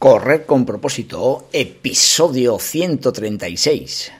Correr con propósito, episodio 136.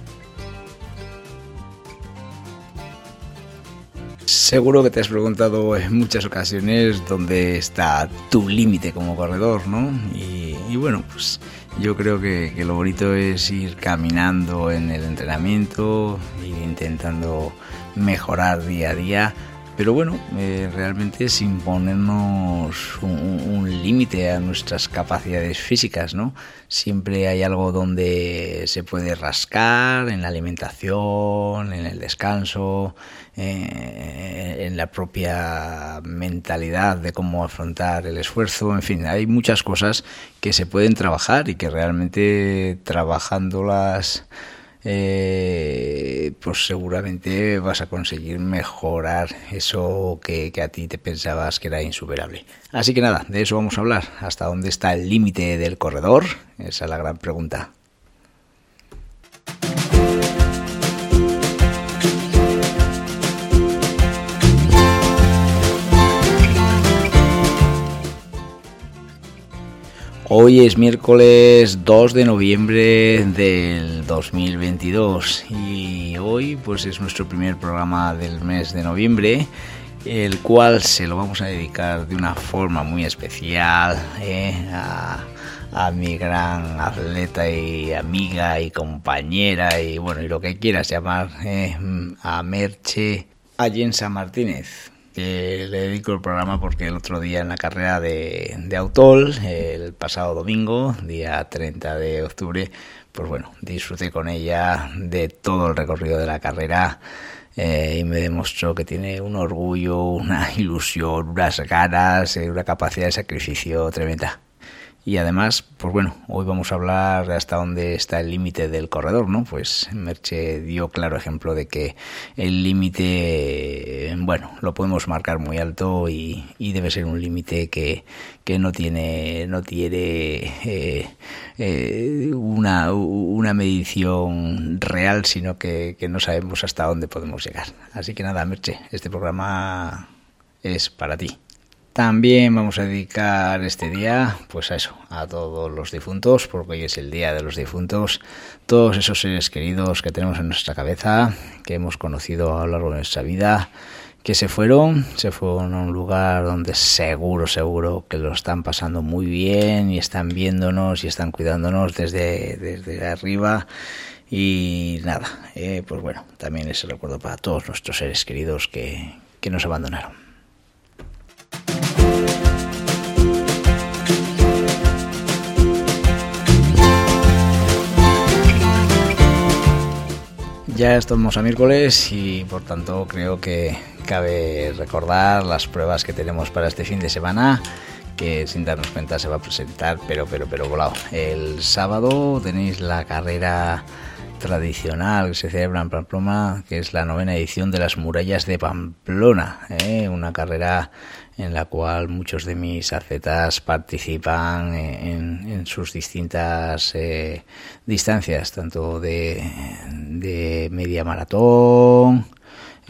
Seguro que te has preguntado en muchas ocasiones dónde está tu límite como corredor, ¿no? Y, bueno, pues yo creo que, lo bonito es ir caminando en el entrenamiento, ir intentando mejorar día a día, pero bueno, eh, realmente sin ponernos un, límite a nuestras capacidades físicas, ¿no? Siempre hay algo donde se puede rascar, en la alimentación, en el descanso, eh, en la propia mentalidad de cómo afrontar el esfuerzo, en fin, hay muchas cosas que se pueden trabajar y que realmente trabajándolas eh, pues seguramente vas a conseguir mejorar eso que, que, a ti te pensabas que era insuperable. Así que nada, de eso vamos a hablar. ¿Hasta dónde está el límite del corredor? Esa es la gran pregunta. Hoy es miércoles 2 de noviembre del 2022 y hoy pues es nuestro primer programa del mes de noviembre el cual se lo vamos a dedicar de una forma muy especial eh, a, mi gran atleta y amiga y compañera y bueno y lo que quieras llamar eh, a Merche Allensa Martínez le dedico el programa porque el otro día en la carrera de, de Autol, el pasado domingo, día 30 de octubre, pues bueno, disfruté con ella de todo el recorrido de la carrera. Eh, y me demostró que tiene un orgullo, una ilusión, unas ganas, eh, una capacidad de sacrificio tremenda. Y además, pues bueno, hoy vamos a hablar hasta dónde está el límite del corredor, ¿no? Pues Merche dio claro ejemplo de que el límite, bueno, lo podemos marcar muy alto y, debe ser un límite que, que no tiene, no tiene eh, eh, una, una medición real, sino que, que no sabemos hasta dónde podemos llegar. Así que nada, Merche, este programa es para ti. También vamos a dedicar este día, pues a eso, a todos los difuntos, porque hoy es el día de los difuntos, todos esos seres queridos que tenemos en nuestra cabeza, que hemos conocido a lo largo de nuestra vida, que se fueron, se fueron a un lugar donde seguro, seguro que lo están pasando muy bien y están viéndonos y están cuidándonos desde, desde arriba. Y nada, eh, pues bueno, también ese recuerdo para todos nuestros seres queridos que, que nos abandonaron. Ya estamos a miércoles y por tanto creo que cabe recordar las pruebas que tenemos para este fin de semana que sin darnos cuenta se va a presentar pero pero pero volado. El sábado tenéis la carrera tradicional que se celebra en Pamplona, que es la novena edición de las murallas de Pamplona, ¿eh? una carrera en la cual muchos de mis atletas participan en, sus distintas eh, distancias, tanto de, de media maratón,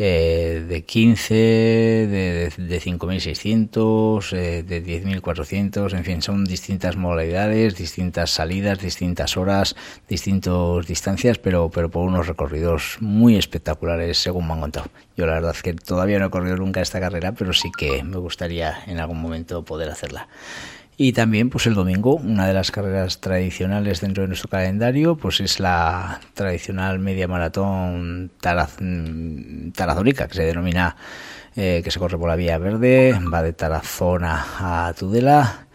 eh, de 15, de, de, 5.600, eh, de 10.400, en fin, son distintas modalidades, distintas salidas, distintas horas, distintas distancias, pero, pero por unos recorridos muy espectaculares, según me han contado. Yo la verdad que todavía no he corrido nunca esta carrera, pero sí que me gustaría en algún momento poder hacerla. Y también, pues el domingo, una de las carreras tradicionales dentro de nuestro calendario, pues es la tradicional media maratón taraz, tarazónica, que se denomina, eh, que se corre por la vía verde, va de Tarazona a Tudela.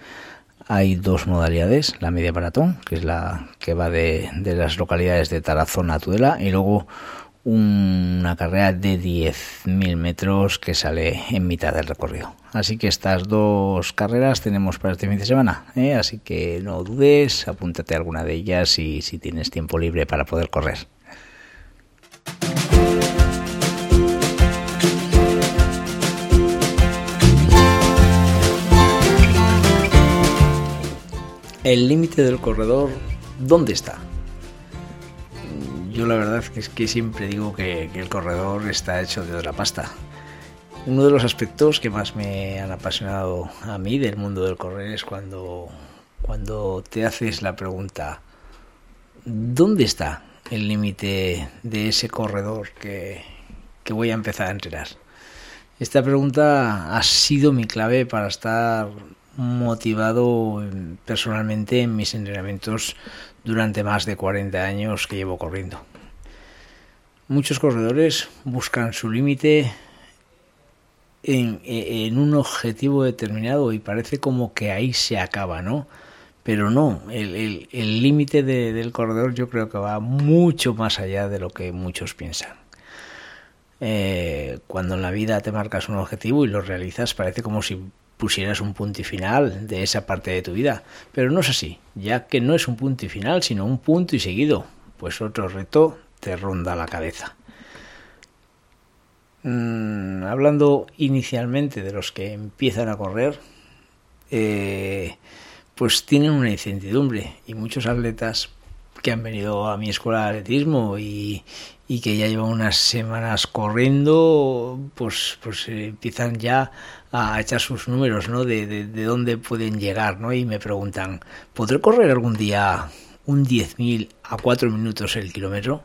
Hay dos modalidades, la media maratón, que es la que va de, de las localidades de Tarazona a Tudela, y luego una carrera de 10.000 metros que sale en mitad del recorrido. Así que estas dos carreras tenemos para este fin de semana. ¿eh? Así que no dudes, apúntate a alguna de ellas y si tienes tiempo libre para poder correr. El límite del corredor, ¿dónde está? Yo la verdad es que siempre digo que, el corredor está hecho de otra pasta. Uno de los aspectos que más me han apasionado a mí del mundo del correr es cuando, cuando te haces la pregunta, ¿dónde está el límite de ese corredor que, que voy a empezar a entrenar? Esta pregunta ha sido mi clave para estar motivado personalmente en mis entrenamientos durante más de 40 años que llevo corriendo. Muchos corredores buscan su límite en, un objetivo determinado y parece como que ahí se acaba, ¿no? Pero no, el límite del corredor yo creo que va mucho más allá de lo que muchos piensan. Eh, cuando en la vida te marcas un objetivo y lo realizas, parece como si pusieras un punto y final de esa parte de tu vida. Pero no es así, ya que no es un punto y final, sino un punto y seguido, pues otro reto te ronda la cabeza. Mm, hablando inicialmente de los que empiezan a correr, eh, pues tienen una incertidumbre y muchos atletas que han venido a mi escuela de atletismo y, y que ya llevan unas semanas corriendo, pues, pues eh, empiezan ya a echar sus números, ¿no? De, de, dónde pueden llegar, ¿no? Y me preguntan, ¿podré correr algún día un 10.000 a 4 minutos el kilómetro?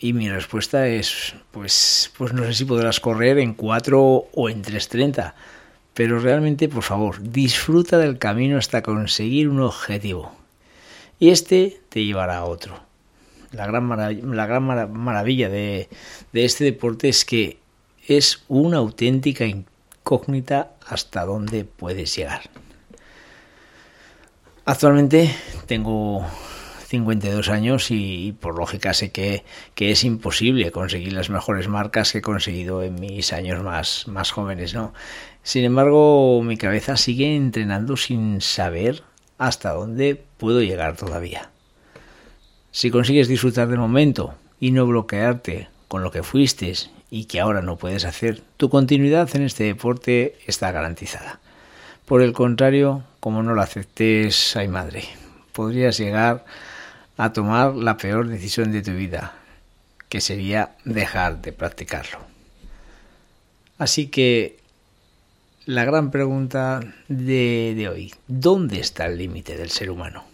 Y mi respuesta es, pues, pues no sé si podrás correr en 4 o en 3.30, pero realmente, por favor, disfruta del camino hasta conseguir un objetivo. Y este te llevará a otro la gran, la gran maravilla de, este deporte es que es una auténtica incógnita hasta dónde puedes llegar. Actualmente tengo 52 años y, por lógica sé que, que, es imposible conseguir las mejores marcas que he conseguido en mis años más, más jóvenes, ¿no? Sin embargo, mi cabeza sigue entrenando sin saber hasta dónde puedo llegar todavía. Si consigues disfrutar del momento y no bloquearte con lo que fuiste y que ahora no puedes hacer, tu continuidad en este deporte está garantizada. Por el contrario, como no lo aceptes, ay madre, podrías llegar a tomar la peor decisión de tu vida, que sería dejar de practicarlo. Así que la gran pregunta de, hoy, ¿dónde está el límite del ser humano?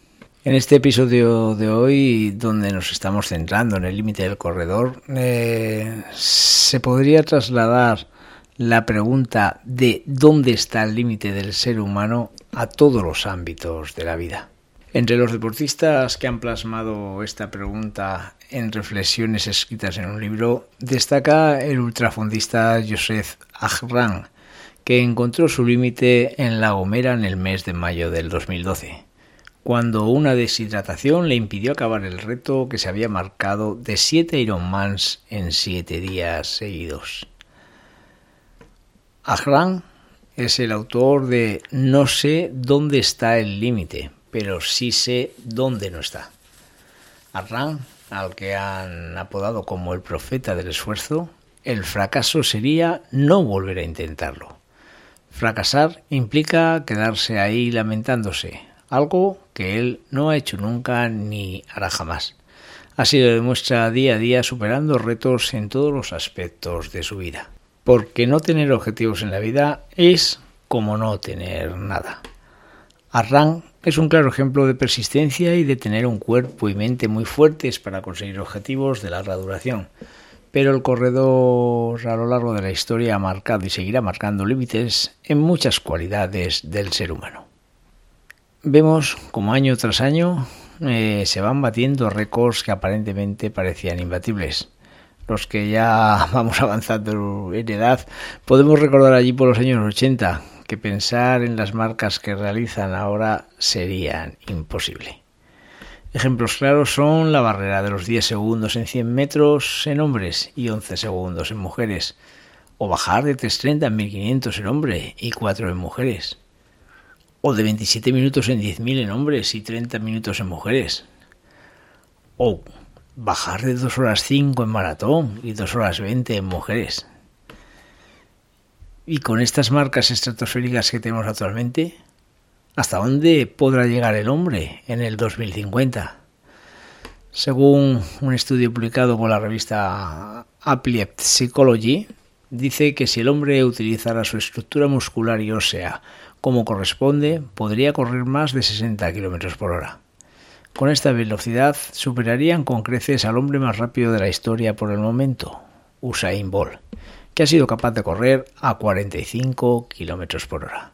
En este episodio de hoy, donde nos estamos centrando en el límite del corredor, eh, se podría trasladar la pregunta de dónde está el límite del ser humano a todos los ámbitos de la vida. Entre los deportistas que han plasmado esta pregunta en reflexiones escritas en un libro, destaca el ultrafondista Joseph Agran, que encontró su límite en La Gomera en el mes de mayo del 2012 cuando una deshidratación le impidió acabar el reto que se había marcado de siete Ironmans en siete días seguidos. Ajran es el autor de No sé dónde está el límite, pero sí sé dónde no está. Ajran, al que han apodado como el profeta del esfuerzo, el fracaso sería no volver a intentarlo. Fracasar implica quedarse ahí lamentándose, algo que él no ha hecho nunca ni hará jamás. Así lo demuestra día a día superando retos en todos los aspectos de su vida. Porque no tener objetivos en la vida es como no tener nada. Arran es un claro ejemplo de persistencia y de tener un cuerpo y mente muy fuertes para conseguir objetivos de larga duración. Pero el corredor a lo largo de la historia ha marcado y seguirá marcando límites en muchas cualidades del ser humano vemos como año tras año eh, se van batiendo récords que aparentemente parecían imbatibles. Los que ya vamos avanzando en edad podemos recordar allí por los años 80 que pensar en las marcas que realizan ahora serían imposible. Ejemplos claros son la barrera de los 10 segundos en 100 metros en hombres y 11 segundos en mujeres, o bajar de 3.30 en 1.500 en hombres y 4 en mujeres, o de 27 minutos en 10.000 en hombres y 30 minutos en mujeres, o bajar de 2 horas 5 en maratón y 2 horas 20 en mujeres. Y con estas marcas estratosféricas que tenemos actualmente, ¿hasta dónde podrá llegar el hombre en el 2050? Según un estudio publicado por la revista Applied Psychology, dice que si el hombre utilizara su estructura muscular y ósea como corresponde, podría correr más de 60 km por hora. Con esta velocidad superarían con creces al hombre más rápido de la historia por el momento, Usain Bolt, que ha sido capaz de correr a 45 km por hora.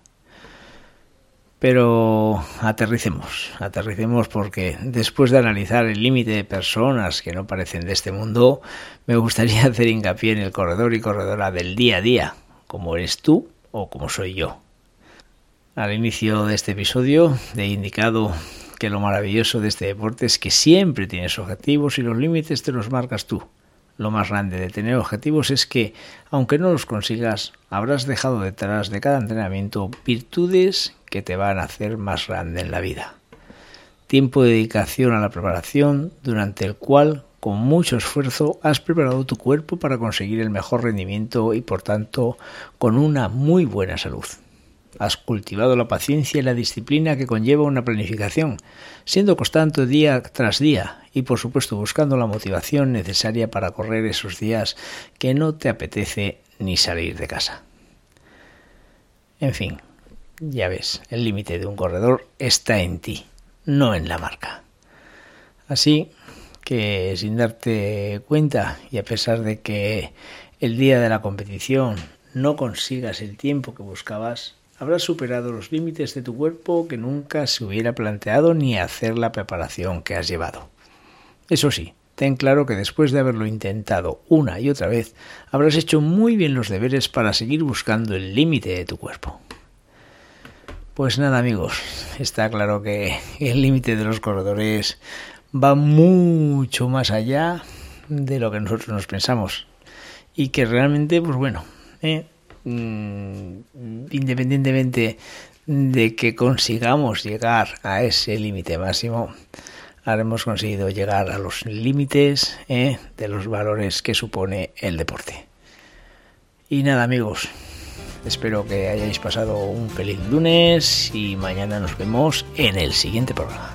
Pero aterricemos, aterricemos porque después de analizar el límite de personas que no parecen de este mundo, me gustaría hacer hincapié en el corredor y corredora del día a día, como eres tú o como soy yo. Al inicio de este episodio he indicado que lo maravilloso de este deporte es que siempre tienes objetivos y los límites te los marcas tú. Lo más grande de tener objetivos es que, aunque no los consigas, habrás dejado detrás de cada entrenamiento virtudes que te van a hacer más grande en la vida. Tiempo de dedicación a la preparación, durante el cual, con mucho esfuerzo, has preparado tu cuerpo para conseguir el mejor rendimiento y, por tanto, con una muy buena salud. Has cultivado la paciencia y la disciplina que conlleva una planificación, siendo constante día tras día y por supuesto buscando la motivación necesaria para correr esos días que no te apetece ni salir de casa. En fin, ya ves, el límite de un corredor está en ti, no en la marca. Así que sin darte cuenta y a pesar de que el día de la competición no consigas el tiempo que buscabas, habrás superado los límites de tu cuerpo que nunca se hubiera planteado ni hacer la preparación que has llevado. Eso sí, ten claro que después de haberlo intentado una y otra vez, habrás hecho muy bien los deberes para seguir buscando el límite de tu cuerpo. Pues nada amigos, está claro que el límite de los corredores va mucho más allá de lo que nosotros nos pensamos y que realmente, pues bueno, eh, Mm, independientemente de que consigamos llegar a ese límite máximo, habremos conseguido llegar a los límites eh, de los valores que supone el deporte. Y nada amigos, espero que hayáis pasado un feliz lunes y mañana nos vemos en el siguiente programa.